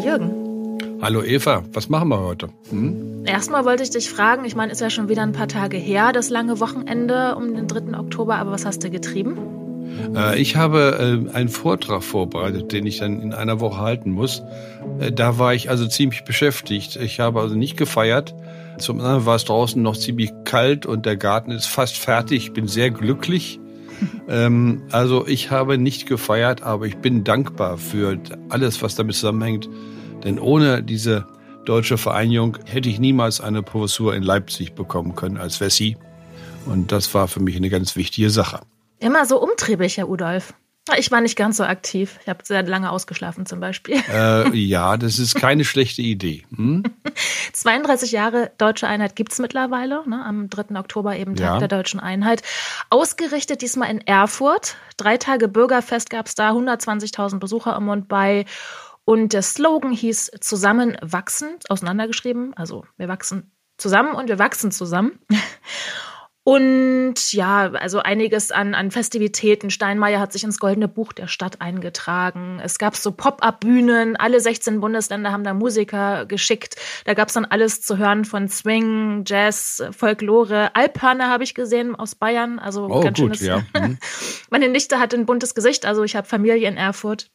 Jürgen. Hallo Eva, was machen wir heute? Hm? Erstmal wollte ich dich fragen, ich meine, ist ja schon wieder ein paar Tage her, das lange Wochenende um den 3. Oktober, aber was hast du getrieben? Äh, ich habe äh, einen Vortrag vorbereitet, den ich dann in einer Woche halten muss. Äh, da war ich also ziemlich beschäftigt. Ich habe also nicht gefeiert. Zum anderen war es draußen noch ziemlich kalt und der Garten ist fast fertig. Ich bin sehr glücklich. ähm, also ich habe nicht gefeiert, aber ich bin dankbar für alles, was damit zusammenhängt. Denn ohne diese deutsche Vereinigung hätte ich niemals eine Professur in Leipzig bekommen können als Wessi. Und das war für mich eine ganz wichtige Sache. Immer so umtriebig, Herr Udolf. Ich war nicht ganz so aktiv. Ich habe sehr lange ausgeschlafen zum Beispiel. Äh, ja, das ist keine schlechte Idee. Hm? 32 Jahre Deutsche Einheit gibt es mittlerweile. Ne? Am 3. Oktober eben Tag ja. der Deutschen Einheit. Ausgerichtet diesmal in Erfurt. Drei Tage Bürgerfest gab es da, 120.000 Besucher im Mund bei. Und der Slogan hieß Zusammen wachsen, auseinandergeschrieben. Also wir wachsen zusammen und wir wachsen zusammen. Und ja, also einiges an, an Festivitäten. Steinmeier hat sich ins Goldene Buch der Stadt eingetragen. Es gab so Pop-up-Bühnen. Alle 16 Bundesländer haben da Musiker geschickt. Da gab es dann alles zu hören von Swing, Jazz, Folklore. Alphörner habe ich gesehen aus Bayern. Also oh, ganz gut, schönes. Ja. Mhm. Meine Nichte hat ein buntes Gesicht. Also ich habe Familie in Erfurt.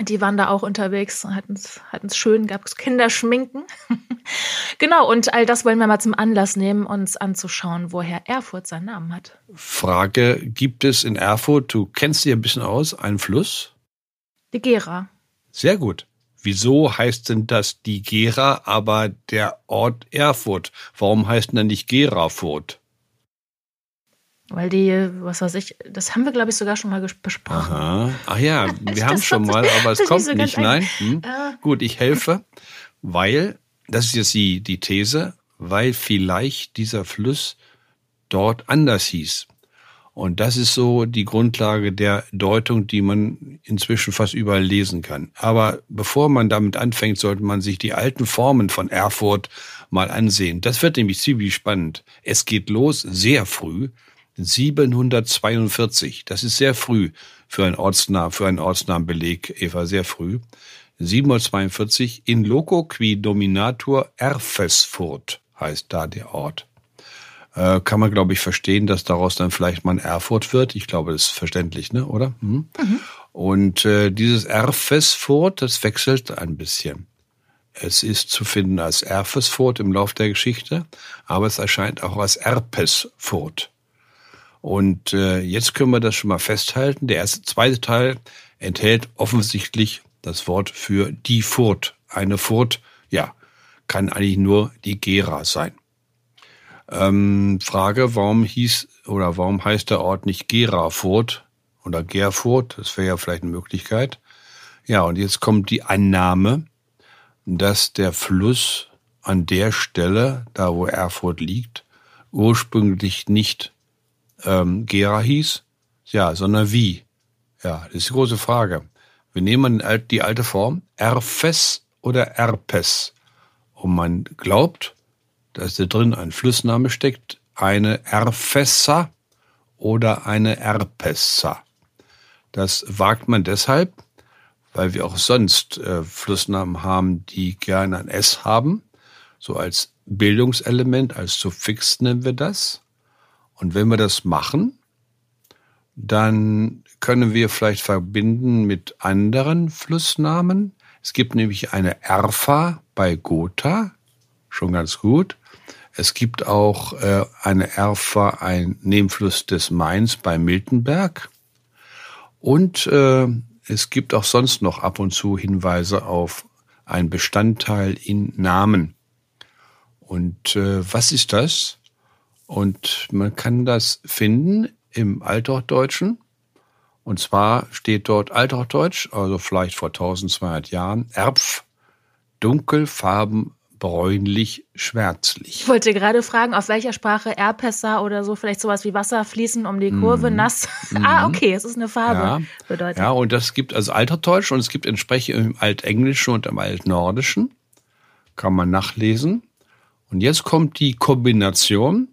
Die waren da auch unterwegs, hatten es schön, gab es Kinderschminken. genau, und all das wollen wir mal zum Anlass nehmen, uns anzuschauen, woher Erfurt seinen Namen hat. Frage, gibt es in Erfurt, du kennst dich ein bisschen aus, einen Fluss? Die Gera. Sehr gut. Wieso heißt denn das die Gera, aber der Ort Erfurt? Warum heißt denn dann nicht Gerafurt? Weil die, was weiß ich, das haben wir, glaube ich, sogar schon mal besprochen. Aha. Ach ja, wir haben schon mal, aber es kommt nicht. So Nein. Hm. Äh. Gut, ich helfe, weil, das ist jetzt die, die These, weil vielleicht dieser Fluss dort anders hieß. Und das ist so die Grundlage der Deutung, die man inzwischen fast überall lesen kann. Aber bevor man damit anfängt, sollte man sich die alten Formen von Erfurt mal ansehen. Das wird nämlich ziemlich spannend. Es geht los sehr früh 742. Das ist sehr früh für ein Ortsnamen, für einen Ortsnamenbeleg, Eva, sehr früh. 742 in loco qui dominatur Erfesfurt heißt da der Ort. Äh, kann man, glaube ich, verstehen, dass daraus dann vielleicht mal ein Erfurt wird. Ich glaube, das ist verständlich, ne, oder? Hm? Mhm. Und äh, dieses Erfesfurt, das wechselt ein bisschen. Es ist zu finden als Erfesfurt im Lauf der Geschichte, aber es erscheint auch als Erpesfurt. Und äh, jetzt können wir das schon mal festhalten. Der erste, zweite Teil enthält offensichtlich das Wort für die Furt. Eine Furt, ja, kann eigentlich nur die Gera sein. Ähm, Frage, warum hieß oder warum heißt der Ort nicht Gerafurt oder Gerfurt? Das wäre ja vielleicht eine Möglichkeit. Ja, und jetzt kommt die Annahme, dass der Fluss an der Stelle, da wo Erfurt liegt, ursprünglich nicht ähm, Gera hieß, ja, sondern wie. Ja, das ist die große Frage. Wir nehmen die alte Form Erfes oder Erpes. Und man glaubt, dass da drin ein Flussname steckt, eine Erfessa oder eine Erpessa. Das wagt man deshalb, weil wir auch sonst äh, Flussnamen haben, die gerne ein S haben, so als Bildungselement, als Suffix nennen wir das. Und wenn wir das machen, dann können wir vielleicht verbinden mit anderen Flussnamen. Es gibt nämlich eine Erfa bei Gotha, schon ganz gut. Es gibt auch äh, eine Erfa, ein Nebenfluss des Mains bei Miltenberg. Und äh, es gibt auch sonst noch ab und zu Hinweise auf ein Bestandteil in Namen. Und äh, was ist das? Und man kann das finden im Althochdeutschen. Und zwar steht dort Althochdeutsch, also vielleicht vor 1200 Jahren, Erpf, dunkelfarben, bräunlich, schwärzlich. Ich wollte gerade fragen, auf welcher Sprache Erpessa oder so, vielleicht sowas wie Wasser fließen um die Kurve, mm. nass. ah, okay, es ist eine Farbe. Ja, bedeutet. ja, und das gibt also Althochdeutsch und es gibt entsprechend im Altenglischen und im Altnordischen. Kann man nachlesen. Und jetzt kommt die Kombination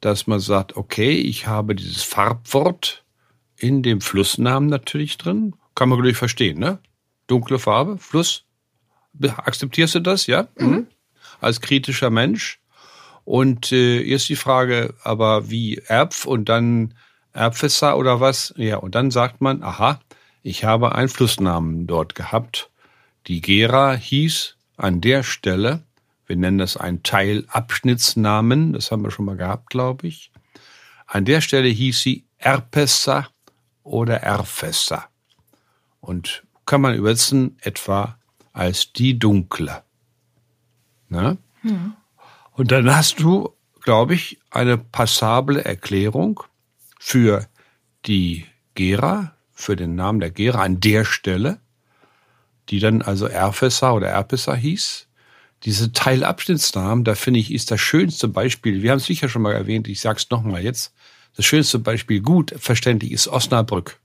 dass man sagt, okay, ich habe dieses Farbwort in dem Flussnamen natürlich drin. Kann man natürlich verstehen, ne? Dunkle Farbe, Fluss, Akzeptierst du das, ja? Mhm. mhm. Als kritischer Mensch. Und äh, jetzt die Frage, aber wie Erbf und dann Erbfässer oder was? Ja, und dann sagt man, aha, ich habe einen Flussnamen dort gehabt. Die Gera hieß an der Stelle, wir nennen das einen Teilabschnittsnamen, das haben wir schon mal gehabt, glaube ich. An der Stelle hieß sie Erpessa oder Erfessa. Und kann man übersetzen etwa als die Dunkle. Ne? Hm. Und dann hast du, glaube ich, eine passable Erklärung für die Gera, für den Namen der Gera an der Stelle, die dann also Erfessa oder Erpessa hieß. Diese Teilabschnittsnamen, da finde ich, ist das schönste Beispiel. Wir haben es sicher schon mal erwähnt, ich sage es nochmal jetzt. Das schönste Beispiel, gut verständlich, ist Osnabrück.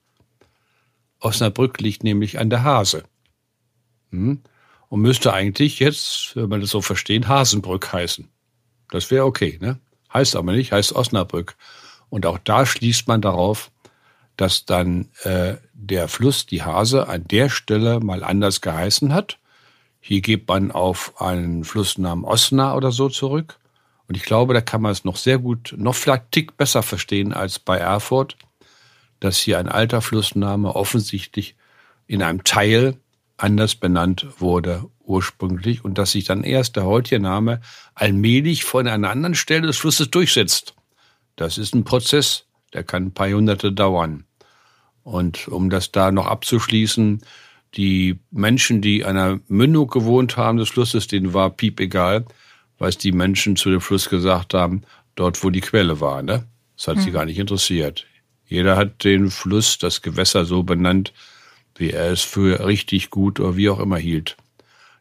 Osnabrück liegt nämlich an der Hase. Hm? Und müsste eigentlich jetzt, wenn man das so versteht, Hasenbrück heißen. Das wäre okay, ne? Heißt aber nicht, heißt Osnabrück. Und auch da schließt man darauf, dass dann äh, der Fluss, die Hase, an der Stelle mal anders geheißen hat. Hier geht man auf einen Flussnamen Osna oder so zurück. Und ich glaube, da kann man es noch sehr gut, noch vielleicht Tick besser verstehen als bei Erfurt, dass hier ein alter Flussname offensichtlich in einem Teil anders benannt wurde ursprünglich und dass sich dann erst der heutige Name allmählich von einer anderen Stelle des Flusses durchsetzt. Das ist ein Prozess, der kann ein paar Jahrhunderte dauern. Und um das da noch abzuschließen, die Menschen, die an der Mündung gewohnt haben des Flusses, denen war piep egal, was die Menschen zu dem Fluss gesagt haben, dort wo die Quelle war. Ne? Das hat hm. sie gar nicht interessiert. Jeder hat den Fluss, das Gewässer so benannt, wie er es für richtig gut oder wie auch immer hielt.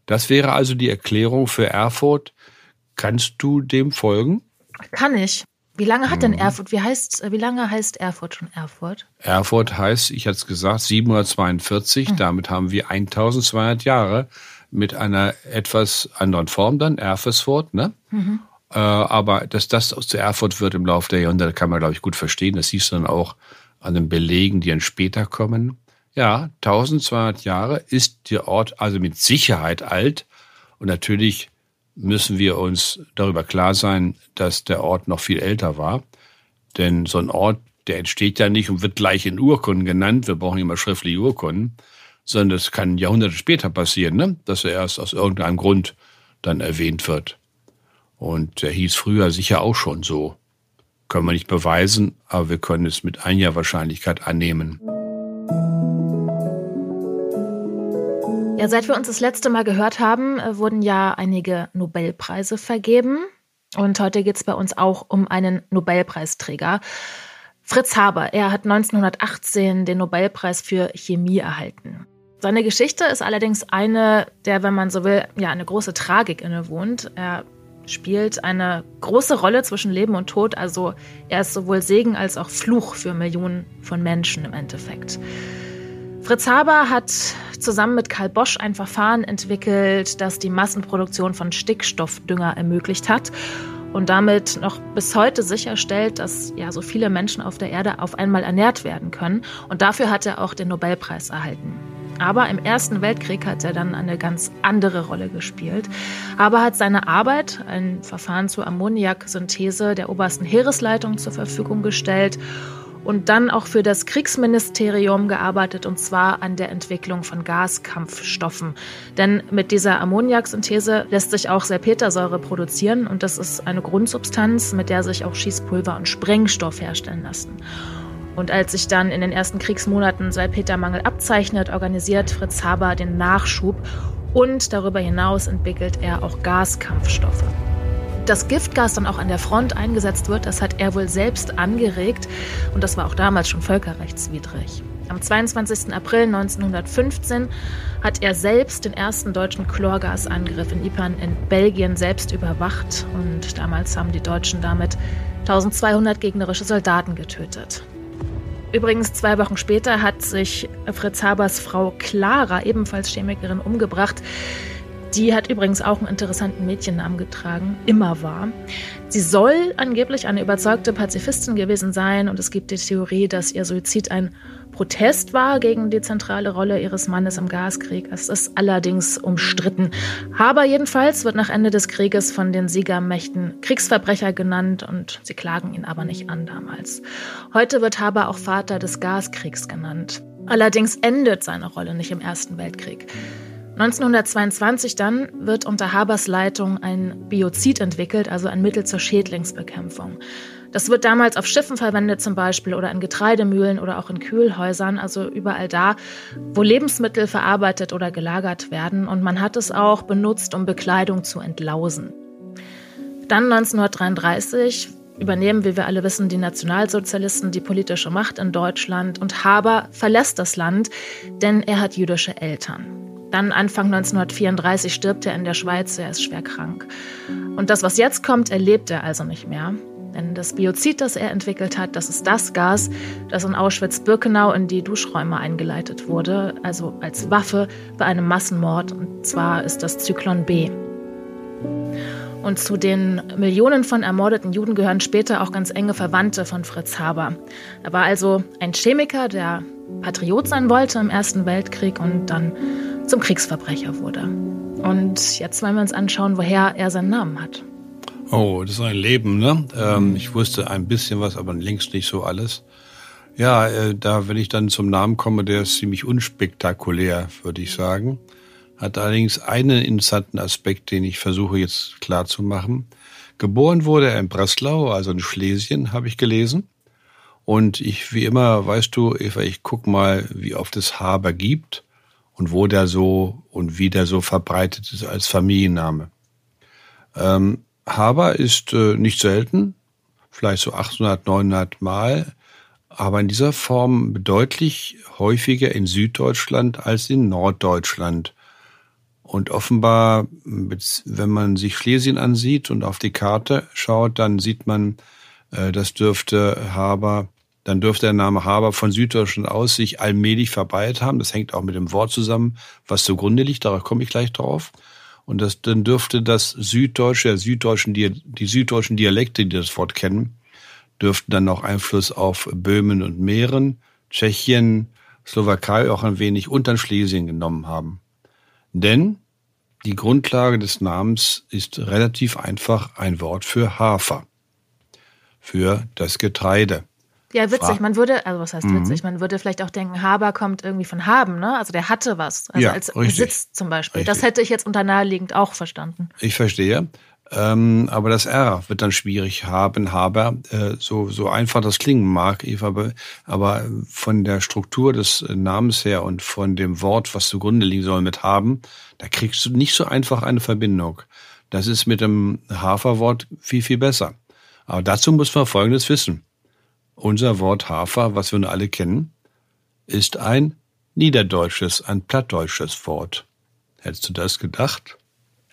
Das wäre also die Erklärung für Erfurt. Kannst du dem folgen? Kann ich. Wie lange hat denn mhm. Erfurt, wie heißt, wie lange heißt Erfurt schon Erfurt? Erfurt heißt, ich hatte es gesagt, 742. Mhm. Damit haben wir 1200 Jahre mit einer etwas anderen Form dann, Erfesfurt, ne? Mhm. Äh, aber dass das zu Erfurt wird im Laufe der Jahrhunderte, kann man, glaube ich, gut verstehen. Das siehst du dann auch an den Belegen, die dann später kommen. Ja, 1200 Jahre ist der Ort also mit Sicherheit alt. Und natürlich müssen wir uns darüber klar sein, dass der Ort noch viel älter war. Denn so ein Ort, der entsteht ja nicht und wird gleich in Urkunden genannt. Wir brauchen immer schriftliche Urkunden. Sondern das kann Jahrhunderte später passieren, ne? dass er erst aus irgendeinem Grund dann erwähnt wird. Und der hieß früher sicher auch schon so. Können wir nicht beweisen, aber wir können es mit einiger Wahrscheinlichkeit annehmen. Ja, seit wir uns das letzte Mal gehört haben, äh, wurden ja einige Nobelpreise vergeben. Und heute geht es bei uns auch um einen Nobelpreisträger. Fritz Haber, er hat 1918 den Nobelpreis für Chemie erhalten. Seine Geschichte ist allerdings eine, der, wenn man so will, ja, eine große Tragik innewohnt. Er spielt eine große Rolle zwischen Leben und Tod, also er ist sowohl Segen als auch Fluch für Millionen von Menschen im Endeffekt. Fritz Haber hat zusammen mit Karl Bosch ein Verfahren entwickelt, das die Massenproduktion von Stickstoffdünger ermöglicht hat und damit noch bis heute sicherstellt, dass ja so viele Menschen auf der Erde auf einmal ernährt werden können. Und dafür hat er auch den Nobelpreis erhalten. Aber im Ersten Weltkrieg hat er dann eine ganz andere Rolle gespielt. Aber hat seine Arbeit, ein Verfahren zur Ammoniaksynthese der obersten Heeresleitung zur Verfügung gestellt und dann auch für das Kriegsministerium gearbeitet und zwar an der Entwicklung von Gaskampfstoffen. Denn mit dieser Ammoniaksynthese lässt sich auch Salpetersäure produzieren und das ist eine Grundsubstanz, mit der sich auch Schießpulver und Sprengstoff herstellen lassen. Und als sich dann in den ersten Kriegsmonaten Salpetermangel abzeichnet, organisiert Fritz Haber den Nachschub und darüber hinaus entwickelt er auch Gaskampfstoffe das Giftgas dann auch an der Front eingesetzt wird, das hat er wohl selbst angeregt und das war auch damals schon völkerrechtswidrig. Am 22. April 1915 hat er selbst den ersten deutschen Chlorgasangriff in Ypern in Belgien selbst überwacht und damals haben die Deutschen damit 1200 gegnerische Soldaten getötet. Übrigens, zwei Wochen später hat sich Fritz Habers Frau Clara, ebenfalls Chemikerin, umgebracht. Die hat übrigens auch einen interessanten Mädchennamen getragen, immer war. Sie soll angeblich eine überzeugte Pazifistin gewesen sein und es gibt die Theorie, dass ihr Suizid ein Protest war gegen die zentrale Rolle ihres Mannes im Gaskrieg. Es ist allerdings umstritten. Haber jedenfalls wird nach Ende des Krieges von den Siegermächten Kriegsverbrecher genannt und sie klagen ihn aber nicht an damals. Heute wird Haber auch Vater des Gaskriegs genannt. Allerdings endet seine Rolle nicht im Ersten Weltkrieg. 1922 dann wird unter Habers Leitung ein Biozid entwickelt, also ein Mittel zur Schädlingsbekämpfung. Das wird damals auf Schiffen verwendet zum Beispiel oder in Getreidemühlen oder auch in Kühlhäusern, also überall da, wo Lebensmittel verarbeitet oder gelagert werden. Und man hat es auch benutzt, um Bekleidung zu entlausen. Dann 1933 übernehmen, wie wir alle wissen, die Nationalsozialisten die politische Macht in Deutschland und Haber verlässt das Land, denn er hat jüdische Eltern. Dann Anfang 1934 stirbt er in der Schweiz, er ist schwer krank. Und das, was jetzt kommt, erlebt er also nicht mehr. Denn das Biozid, das er entwickelt hat, das ist das Gas, das in Auschwitz-Birkenau in die Duschräume eingeleitet wurde, also als Waffe bei einem Massenmord. Und zwar ist das Zyklon B. Und zu den Millionen von ermordeten Juden gehören später auch ganz enge Verwandte von Fritz Haber. Er war also ein Chemiker, der Patriot sein wollte im Ersten Weltkrieg und dann zum Kriegsverbrecher wurde. Und jetzt wollen wir uns anschauen, woher er seinen Namen hat. Oh, das ist ein Leben, ne? Ähm, ich wusste ein bisschen was, aber längst nicht so alles. Ja, äh, da, wenn ich dann zum Namen komme, der ist ziemlich unspektakulär, würde ich sagen. Hat allerdings einen interessanten Aspekt, den ich versuche jetzt klar zu machen. Geboren wurde er in Breslau, also in Schlesien, habe ich gelesen. Und ich, wie immer, weißt du, Eva, ich guck mal, wie oft es Haber gibt und wo der so und wie der so verbreitet ist als Familienname. Ähm, Haber ist äh, nicht selten, vielleicht so 800, 900 Mal, aber in dieser Form deutlich häufiger in Süddeutschland als in Norddeutschland. Und offenbar, wenn man sich Schlesien ansieht und auf die Karte schaut, dann sieht man, äh, das dürfte Haber, dann dürfte der Name Haber von Süddeutschland aus sich allmählich verbreitet haben. Das hängt auch mit dem Wort zusammen, was zugrunde liegt. Darauf komme ich gleich drauf. Und das, dann dürfte das Süddeutsche, der süddeutschen, die süddeutschen Dialekte, die das Wort kennen, dürften dann auch Einfluss auf Böhmen und Mähren, Tschechien, Slowakei auch ein wenig unter Schlesien genommen haben. Denn die Grundlage des Namens ist relativ einfach ein Wort für Hafer, für das Getreide. Ja, witzig. Man würde, also was heißt mhm. witzig? Man würde vielleicht auch denken, Haber kommt irgendwie von haben, ne? Also der hatte was. Also ja, als richtig. Besitz zum Beispiel. Richtig. Das hätte ich jetzt unter naheliegend auch verstanden. Ich verstehe. Ähm, aber das R wird dann schwierig haben, Haber. Äh, so, so einfach das klingen mag, Eva, aber von der Struktur des Namens her und von dem Wort, was zugrunde liegen soll mit haben, da kriegst du nicht so einfach eine Verbindung. Das ist mit dem Haferwort viel, viel besser. Aber dazu muss man Folgendes wissen. Unser Wort Hafer, was wir nun alle kennen, ist ein niederdeutsches, ein plattdeutsches Wort. Hättest du das gedacht?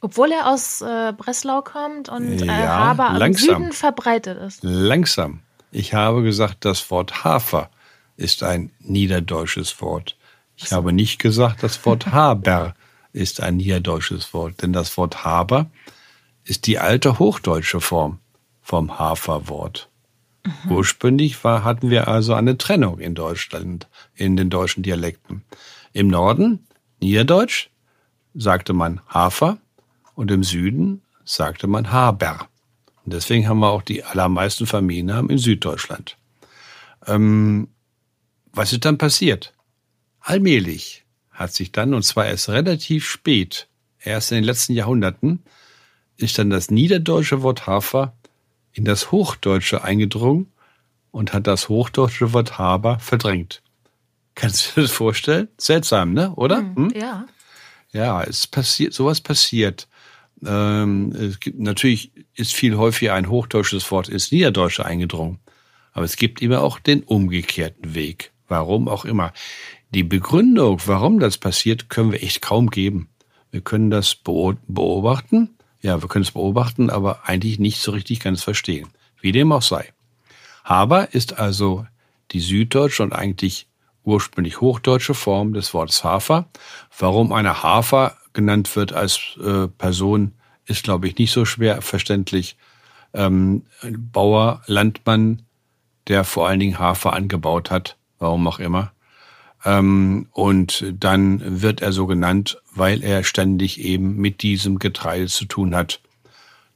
Obwohl er aus äh, Breslau kommt und äh, Haber am Süden verbreitet ist. Langsam. Ich habe gesagt, das Wort Hafer ist ein niederdeutsches Wort. Ich so. habe nicht gesagt, das Wort Haber ist ein niederdeutsches Wort, denn das Wort Haber ist die alte hochdeutsche Form vom Haferwort. Mhm. Ursprünglich war, hatten wir also eine Trennung in Deutschland, in den deutschen Dialekten. Im Norden, Niederdeutsch, sagte man Hafer und im Süden sagte man Haber. Und deswegen haben wir auch die allermeisten Familiennamen in Süddeutschland. Ähm, was ist dann passiert? Allmählich hat sich dann, und zwar erst relativ spät, erst in den letzten Jahrhunderten, ist dann das niederdeutsche Wort Hafer in das Hochdeutsche eingedrungen und hat das hochdeutsche Wort Haber verdrängt. Kannst du dir das vorstellen? Seltsam, ne? Oder? Hm, hm? Ja. Ja, es passiert, sowas passiert. Ähm, es gibt, natürlich ist viel häufiger ein hochdeutsches Wort ins Niederdeutsche eingedrungen. Aber es gibt immer auch den umgekehrten Weg. Warum auch immer. Die Begründung, warum das passiert, können wir echt kaum geben. Wir können das beobachten ja, wir können es beobachten, aber eigentlich nicht so richtig ganz verstehen. Wie dem auch sei. Haber ist also die süddeutsche und eigentlich ursprünglich hochdeutsche Form des Wortes Hafer. Warum eine Hafer genannt wird als äh, Person, ist, glaube ich, nicht so schwer verständlich. Ähm, Bauer, Landmann, der vor allen Dingen Hafer angebaut hat, warum auch immer. Ähm, und dann wird er so genannt, weil er ständig eben mit diesem Getreide zu tun hat.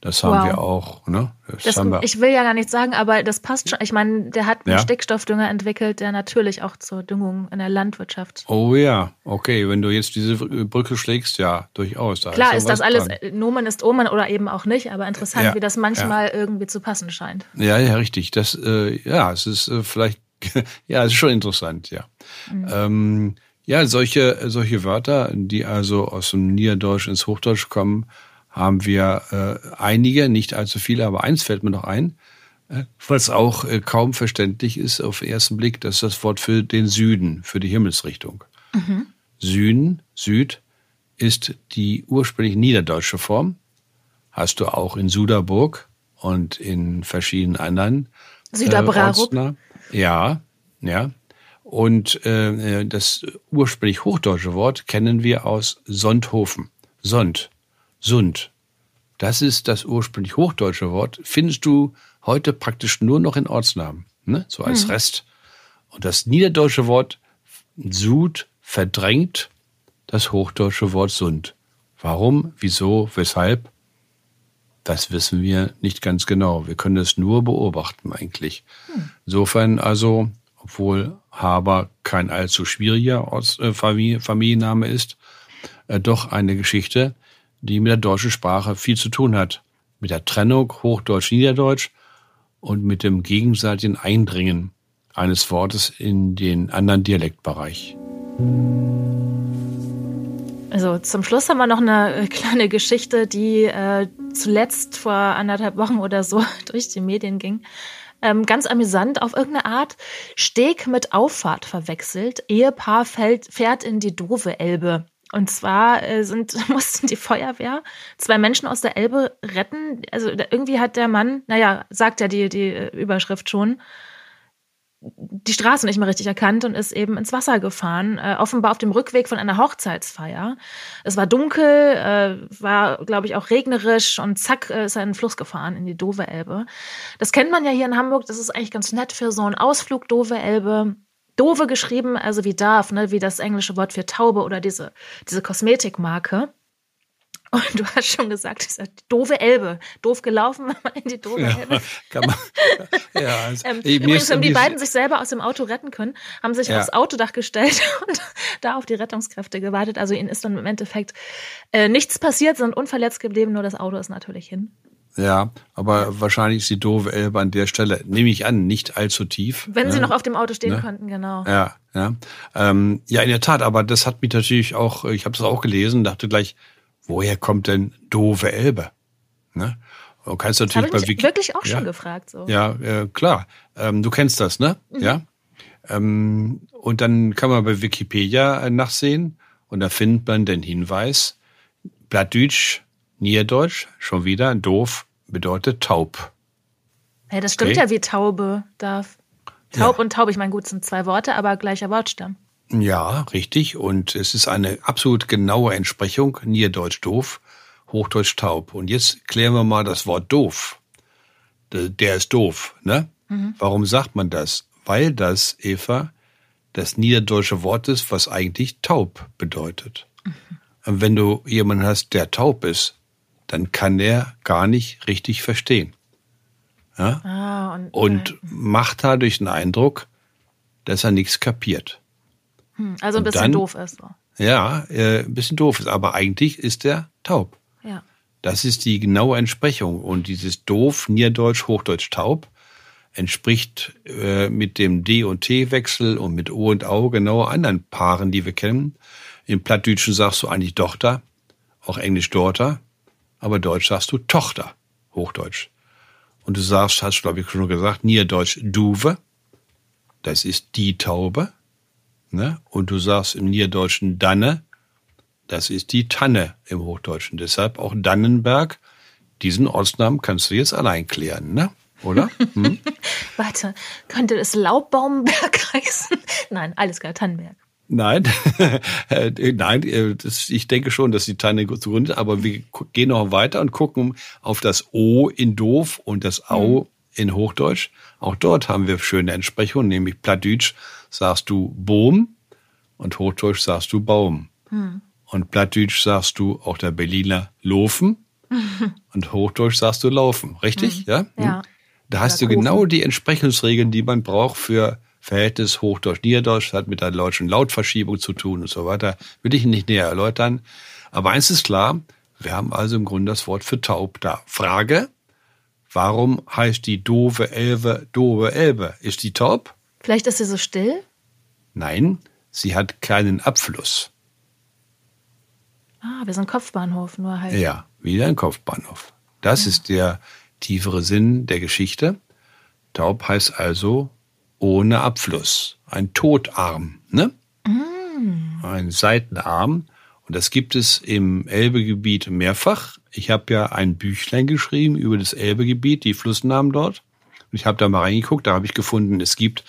Das haben wow. wir auch. Ne? Das das, wir. Ich will ja gar nichts sagen, aber das passt schon. Ich meine, der hat einen ja? Stickstoffdünger entwickelt, der natürlich auch zur Düngung in der Landwirtschaft. Oh ja, okay. Wenn du jetzt diese Brücke schlägst, ja, durchaus. Da Klar ist, ist das alles, dran. Nomen ist Omen oder eben auch nicht, aber interessant, ja, wie das manchmal ja. irgendwie zu passen scheint. Ja, ja, richtig. Das, äh, ja, es ist äh, vielleicht, ja, ist schon interessant, ja. Mhm. Ähm, ja, solche, solche Wörter, die also aus dem Niederdeutsch ins Hochdeutsch kommen, haben wir äh, einige, nicht allzu viele, aber eins fällt mir noch ein, äh, was auch äh, kaum verständlich ist auf den ersten Blick, das ist das Wort für den Süden, für die Himmelsrichtung. Mhm. Süden, Süd, ist die ursprünglich niederdeutsche Form. Hast du auch in Suderburg und in verschiedenen anderen. Äh, Süderbrarup. Äh, ja, ja. Und äh, das ursprünglich hochdeutsche Wort kennen wir aus Sonthofen. Sond Sund. Das ist das ursprünglich hochdeutsche Wort. Findest du heute praktisch nur noch in Ortsnamen, ne? so als mhm. Rest. Und das niederdeutsche Wort Sud verdrängt das hochdeutsche Wort Sund. Warum, wieso, weshalb? Das wissen wir nicht ganz genau. Wir können es nur beobachten eigentlich. Insofern also, obwohl Haber kein allzu schwieriger äh, Familienname ist, äh, doch eine Geschichte, die mit der deutschen Sprache viel zu tun hat. Mit der Trennung Hochdeutsch-Niederdeutsch und mit dem gegenseitigen Eindringen eines Wortes in den anderen Dialektbereich. Also zum Schluss haben wir noch eine kleine Geschichte, die äh, zuletzt vor anderthalb Wochen oder so durch die Medien ging. Ähm, ganz amüsant auf irgendeine Art. Steg mit Auffahrt verwechselt. Ehepaar fällt, fährt in die doofe Elbe. Und zwar äh, sind, mussten die Feuerwehr zwei Menschen aus der Elbe retten. Also irgendwie hat der Mann, naja, sagt ja die, die äh, Überschrift schon, die Straße nicht mehr richtig erkannt und ist eben ins Wasser gefahren, äh, offenbar auf dem Rückweg von einer Hochzeitsfeier. Es war dunkel, äh, war, glaube ich, auch regnerisch und zack, äh, ist er in den Fluss gefahren, in die Dove Elbe. Das kennt man ja hier in Hamburg, das ist eigentlich ganz nett für so einen Ausflug Dove Elbe. Dove geschrieben, also wie darf, ne, wie das englische Wort für Taube oder diese, diese Kosmetikmarke. Und du hast schon gesagt, diese doofe Elbe. Doof gelaufen, in die doofe ja, Elbe. Kann man, ja, also, ähm, übrigens, haben die beiden sich selber aus dem Auto retten können, haben sich ja. aufs Autodach gestellt und da auf die Rettungskräfte gewartet. Also ihnen ist dann im Endeffekt äh, nichts passiert, sind unverletzt geblieben, nur das Auto ist natürlich hin. Ja, aber wahrscheinlich ist die doofe Elbe an der Stelle, nehme ich an, nicht allzu tief. Wenn ne? sie noch auf dem Auto stehen ne? könnten, genau. Ja, ja. Ähm, ja, in der Tat, aber das hat mich natürlich auch, ich habe das auch gelesen, dachte gleich, woher kommt denn doofe Elbe? Ne? Du kannst natürlich das bei Wiki wirklich auch ja, schon gefragt. So. Ja, äh, klar. Ähm, du kennst das, ne? Mhm. Ja. Ähm, und dann kann man bei Wikipedia äh, nachsehen und da findet man den Hinweis, Blattdeutsch Niederdeutsch, schon wieder doof, bedeutet taub. Ja, das stimmt okay. ja wie Taube darf. Taub ja. und taub, ich meine, gut, sind zwei Worte, aber gleicher Wortstamm. Ja, richtig. Und es ist eine absolut genaue Entsprechung. Niederdeutsch doof, Hochdeutsch taub. Und jetzt klären wir mal das Wort doof. Der ist doof, ne? Mhm. Warum sagt man das? Weil das, Eva, das niederdeutsche Wort ist, was eigentlich taub bedeutet. Mhm. Wenn du jemanden hast, der taub ist, dann kann er gar nicht richtig verstehen. Ja? Ah, und, und macht dadurch den Eindruck, dass er nichts kapiert. Hm, also ein bisschen dann, doof ist. So. Ja, äh, ein bisschen doof ist, aber eigentlich ist er taub. Ja. Das ist die genaue Entsprechung. Und dieses doof, Niederdeutsch, Hochdeutsch taub, entspricht äh, mit dem D- und T-Wechsel und mit O und Au genau anderen Paaren, die wir kennen. Im Plattdeutschen sagst du eigentlich Tochter, auch Englisch Daughter aber Deutsch sagst du Tochter, Hochdeutsch. Und du sagst, hast du glaube ich schon gesagt, Niederdeutsch Duwe, das ist die Taube. Ne? Und du sagst im Niederdeutschen Danne, das ist die Tanne im Hochdeutschen. Deshalb auch Dannenberg. Diesen Ortsnamen kannst du jetzt allein klären, ne? Oder? Hm? Warte, könnte es Laubbaumberg heißen? Nein, alles klar, Tannenberg. Nein, nein, äh, das, ich denke schon, dass die Tanne zugrunde, aber wir gehen noch weiter und gucken auf das O in doof und das Au hm. in Hochdeutsch. Auch dort haben wir schöne Entsprechungen, nämlich Plattdeutsch sagst du Boom und Hochdeutsch sagst du Baum. Hm. Und Plattdeutsch sagst du auch der Berliner Laufen und Hochdeutsch sagst du Laufen. Richtig? Hm. Ja? Ja. Da hast Oder du genau die Entsprechungsregeln, die man braucht für Verhältnis Hochdeutsch-Niederdeutsch, hat mit der deutschen Lautverschiebung zu tun und so weiter. Will ich nicht näher erläutern. Aber eins ist klar, wir haben also im Grunde das Wort für taub da. Frage, warum heißt die doofe Elbe doofe Elbe? Ist die taub? Vielleicht ist sie so still? Nein, sie hat keinen Abfluss. Ah, wir sind Kopfbahnhof, nur halt. Ja, wieder ein Kopfbahnhof. Das ja. ist der tiefere Sinn der Geschichte. Taub heißt also ohne Abfluss. Ein Totarm, ne? Mm. Ein Seitenarm. Und das gibt es im Elbegebiet mehrfach. Ich habe ja ein Büchlein geschrieben über das Elbegebiet, die Flussnamen dort. Und ich habe da mal reingeguckt, da habe ich gefunden, es gibt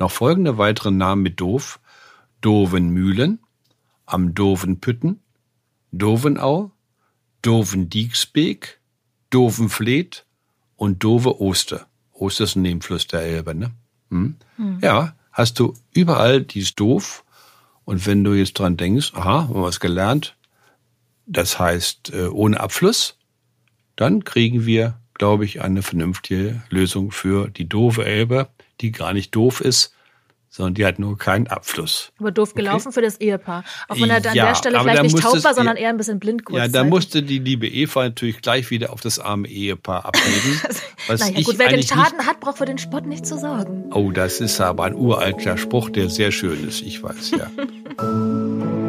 noch folgende weitere Namen mit Doof. Dovenmühlen, am Dovenpütten, Dovenau, Dovendieksbeek, Dovenfleet und Dove Oster. Oster ist ein Nebenfluss der Elbe, ne? Hm? Hm. Ja, hast du überall dieses Doof. Und wenn du jetzt dran denkst, aha, haben wir was gelernt, das heißt äh, ohne Abfluss, dann kriegen wir, glaube ich, eine vernünftige Lösung für die doofe Elbe, die gar nicht doof ist, sondern die hat nur keinen Abfluss. Aber doof gelaufen okay. für das Ehepaar. Auch wenn er an ja, der Stelle vielleicht nicht taub war, sondern eher ein bisschen blind Ja, da musste die liebe Eva natürlich gleich wieder auf das arme Ehepaar abgeben. was naja, gut, wer den Schaden hat, braucht für den Spott nicht zu sorgen. Oh, das ist aber ein uralter Spruch, der sehr schön ist, ich weiß, ja.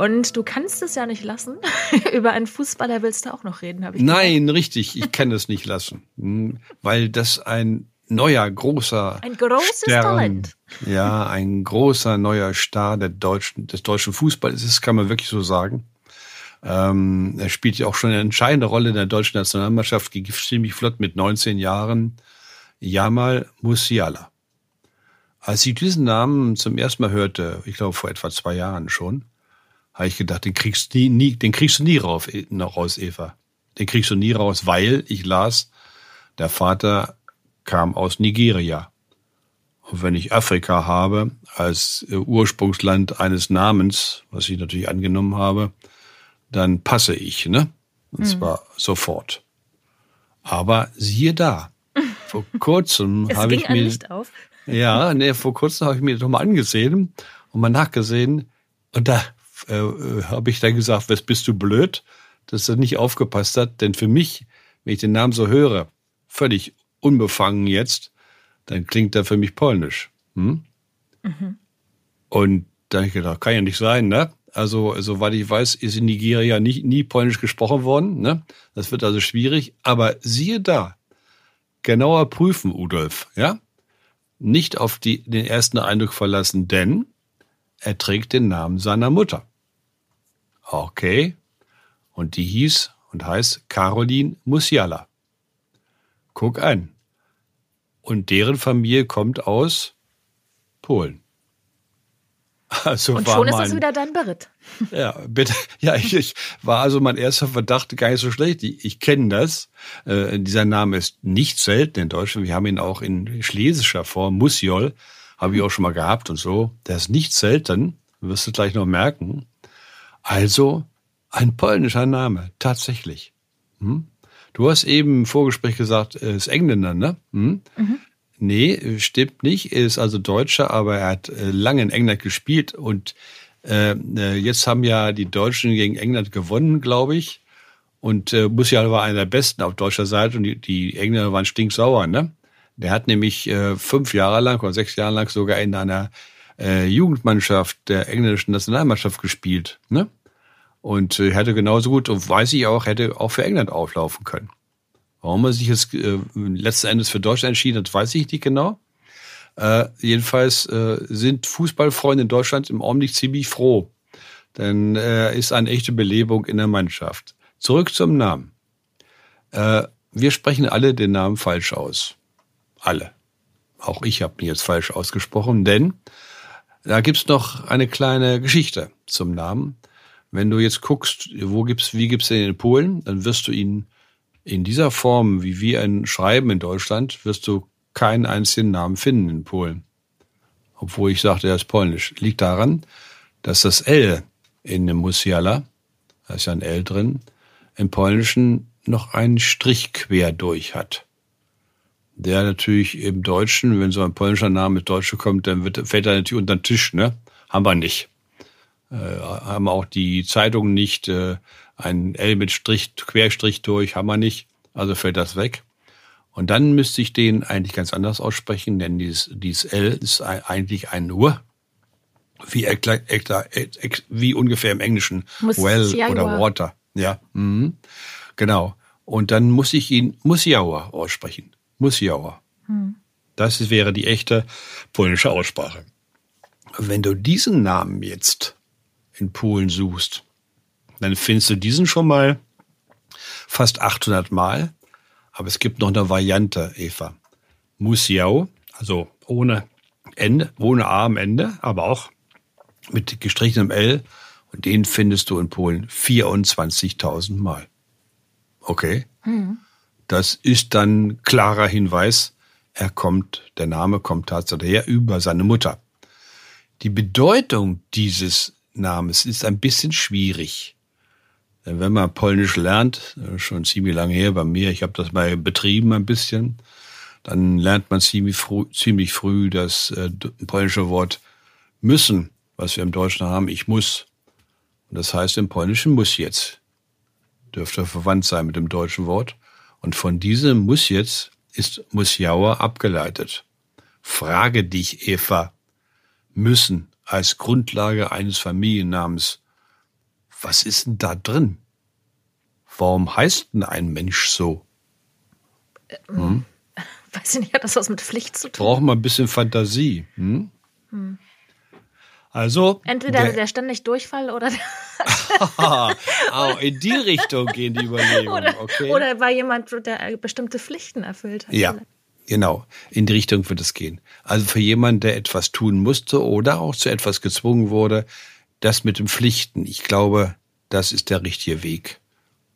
Und du kannst es ja nicht lassen. Über einen Fußballer willst du auch noch reden, habe ich Nein, gesagt. richtig. Ich kann es nicht lassen. Hm, weil das ein neuer, großer. Ein großes Stern, Talent. Ja, ein großer neuer Star der deutschen, des deutschen Fußballs ist, kann man wirklich so sagen. Ähm, er spielt ja auch schon eine entscheidende Rolle in der deutschen Nationalmannschaft, ging ziemlich flott mit 19 Jahren. Jamal Musiala. Als ich diesen Namen zum ersten Mal hörte, ich glaube vor etwa zwei Jahren schon, habe ich gedacht, den kriegst du nie, nie, den kriegst du nie raus, noch raus, Eva. Den kriegst du nie raus, weil ich las, der Vater kam aus Nigeria. Und wenn ich Afrika habe als äh, Ursprungsland eines Namens, was ich natürlich angenommen habe, dann passe ich, ne? Und mhm. zwar sofort. Aber siehe da, vor kurzem habe ich mir ja, nee, vor kurzem habe ich mir das nochmal angesehen und mal nachgesehen und da äh, habe ich dann gesagt, was bist du blöd, dass er nicht aufgepasst hat. Denn für mich, wenn ich den Namen so höre, völlig unbefangen jetzt, dann klingt er für mich polnisch. Hm? Mhm. Und dann habe ich gedacht, kann ja nicht sein, ne? Also, soweit ich weiß, ist in Nigeria nicht, nie polnisch gesprochen worden, ne? Das wird also schwierig. Aber siehe da, genauer prüfen, Udolf, ja? Nicht auf die, den ersten Eindruck verlassen, denn er trägt den Namen seiner Mutter. Okay. Und die hieß und heißt Caroline Musiala. Guck an. Und deren Familie kommt aus Polen. Also und schon ist mein, es wieder dein Beritt. Ja, bitte. Ja, ich, ich war also mein erster Verdacht gar nicht so schlecht. Ich, ich kenne das. Äh, dieser Name ist nicht selten in Deutschland. Wir haben ihn auch in schlesischer Form. Musiol habe ich auch schon mal gehabt und so. Der ist nicht selten. Wirst du gleich noch merken. Also ein polnischer Name, tatsächlich. Hm? Du hast eben im Vorgespräch gesagt, er ist Engländer, ne? Hm? Mhm. Nee, stimmt nicht. Er ist also Deutscher, aber er hat äh, lange in England gespielt und äh, äh, jetzt haben ja die Deutschen gegen England gewonnen, glaube ich. Und äh, Musiala war einer der Besten auf deutscher Seite und die, die Engländer waren stinksauer, ne? Der hat nämlich äh, fünf Jahre lang oder sechs Jahre lang sogar in einer äh, Jugendmannschaft der englischen Nationalmannschaft gespielt. Ne? Und äh, hätte genauso gut, und weiß ich auch, hätte auch für England auflaufen können. Warum er sich jetzt äh, letzten Endes für Deutschland entschieden hat, weiß ich nicht genau. Äh, jedenfalls äh, sind Fußballfreunde in Deutschland im Augenblick ziemlich froh, denn er äh, ist eine echte Belebung in der Mannschaft. Zurück zum Namen. Äh, wir sprechen alle den Namen falsch aus. Alle. Auch ich habe ihn jetzt falsch ausgesprochen, denn da gibt's noch eine kleine Geschichte zum Namen. Wenn du jetzt guckst, wo gibt's, wie gibt's den in Polen, dann wirst du ihn in dieser Form, wie wir ihn schreiben in Deutschland, wirst du keinen einzigen Namen finden in Polen. Obwohl ich sagte, er ist polnisch. Liegt daran, dass das L in dem Musiala, da ist ja ein L drin, im Polnischen noch einen Strich quer durch hat. Der natürlich im Deutschen, wenn so ein polnischer Name mit Deutsche kommt, dann wird, fällt er natürlich unter den Tisch, ne? Haben wir nicht. Äh, haben auch die Zeitungen nicht, äh, ein L mit Strich, Querstrich durch, haben wir nicht. Also fällt das weg. Und dann müsste ich den eigentlich ganz anders aussprechen, denn dieses, dieses L ist eigentlich ein Nur. Wie, wie ungefähr im Englischen. Muss well oder water. Ja, mhm. genau. Und dann muss ich ihn Musiała aussprechen. Musiała. Hm. Das wäre die echte polnische Aussprache. Wenn du diesen Namen jetzt in Polen suchst, dann findest du diesen schon mal fast 800 Mal. Aber es gibt noch eine Variante, Eva. Musiał, also ohne Ende, ohne A am Ende, aber auch mit gestrichenem L. Und den findest du in Polen 24.000 Mal. Okay? Mhm. Das ist dann klarer Hinweis, er kommt, der Name kommt tatsächlich her über seine Mutter. Die Bedeutung dieses Namens ist ein bisschen schwierig. Denn wenn man Polnisch lernt, äh, schon ziemlich lange her bei mir, ich habe das mal betrieben ein bisschen, dann lernt man ziemlich früh, ziemlich früh das äh, polnische Wort müssen, was wir im Deutschen haben, ich muss. Und das heißt im Polnischen muss jetzt. Dürfte verwandt sein mit dem deutschen Wort. Und von diesem muss jetzt ist Musiauer abgeleitet. Frage dich, Eva, müssen als Grundlage eines Familiennamens. Was ist denn da drin? Warum heißt denn ein Mensch so? Hm? Weiß ich nicht, hat das was mit Pflicht zu tun? Braucht man ein bisschen Fantasie. Hm? Hm. Also. Entweder der, der ständig Durchfall oder. oh, in die Richtung gehen die Überlegungen. Oder, okay. oder war jemand, der bestimmte Pflichten erfüllt hat. Ja, genau. In die Richtung wird es gehen. Also für jemanden, der etwas tun musste oder auch zu etwas gezwungen wurde, das mit den Pflichten, ich glaube, das ist der richtige Weg.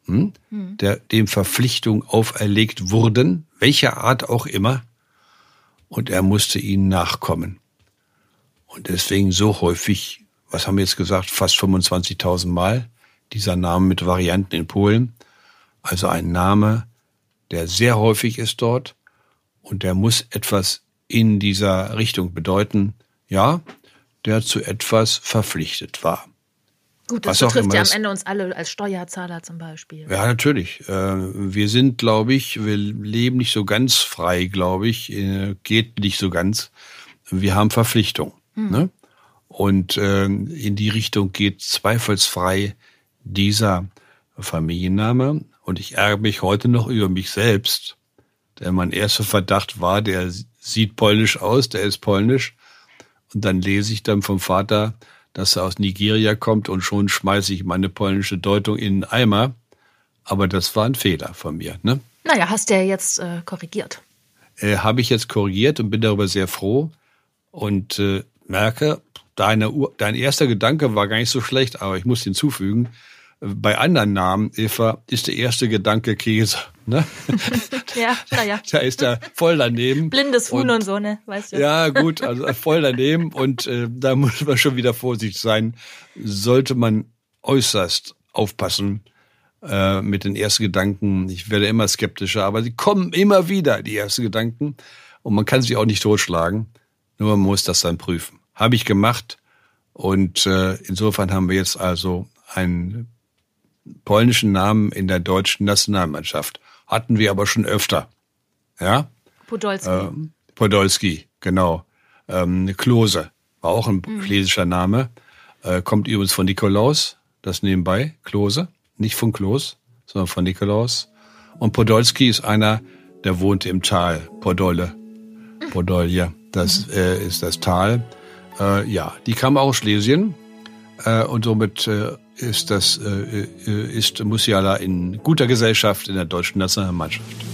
Hm? Hm. Der, dem Verpflichtungen auferlegt wurden, welcher Art auch immer, und er musste ihnen nachkommen. Und deswegen so häufig, was haben wir jetzt gesagt, fast 25.000 Mal dieser Name mit Varianten in Polen. Also ein Name, der sehr häufig ist dort und der muss etwas in dieser Richtung bedeuten, ja, der zu etwas verpflichtet war. Gut, das Was betrifft ja am Ende uns alle als Steuerzahler zum Beispiel. Ja, natürlich. Äh, wir sind, glaube ich, wir leben nicht so ganz frei, glaube ich, äh, geht nicht so ganz. Wir haben Verpflichtungen. Mhm. Ne? Und äh, in die Richtung geht zweifelsfrei dieser Familienname. Und ich ärgere mich heute noch über mich selbst, denn mein erster Verdacht war, der sieht polnisch aus, der ist polnisch. Und dann lese ich dann vom Vater, dass er aus Nigeria kommt und schon schmeiße ich meine polnische Deutung in den Eimer. Aber das war ein Fehler von mir. Ne? Naja, hast du ja jetzt äh, korrigiert. Äh, Habe ich jetzt korrigiert und bin darüber sehr froh. Und äh, merke, deine, dein erster Gedanke war gar nicht so schlecht, aber ich muss hinzufügen, bei anderen Namen, Eva, ist der erste Gedanke Käse. Ne? ja, naja. Da ist er voll daneben. Blindes Huhn und, und, so, ne? Weißt du. Ja, gut, also voll daneben. Und äh, da muss man schon wieder vorsichtig sein. Sollte man äußerst aufpassen äh, mit den ersten Gedanken. Ich werde immer skeptischer, aber sie kommen immer wieder, die ersten Gedanken. Und man kann sie auch nicht totschlagen. Nur man muss das dann prüfen. Habe ich gemacht. Und äh, insofern haben wir jetzt also einen polnischen Namen in der deutschen Nationalmannschaft. Hatten wir aber schon öfter. Ja? Podolski. Äh, Podolski, genau. Ähm, Klose war auch ein mhm. schlesischer Name. Äh, kommt übrigens von Nikolaus, das nebenbei, Klose. Nicht von Klos, sondern von Nikolaus. Und Podolski ist einer, der wohnte im Tal, Podole. Podolje, das mhm. äh, ist das Tal. Äh, ja, die kam aus Schlesien äh, und somit äh, ist das äh, äh ist Musiala in guter Gesellschaft in der deutschen Nationalmannschaft.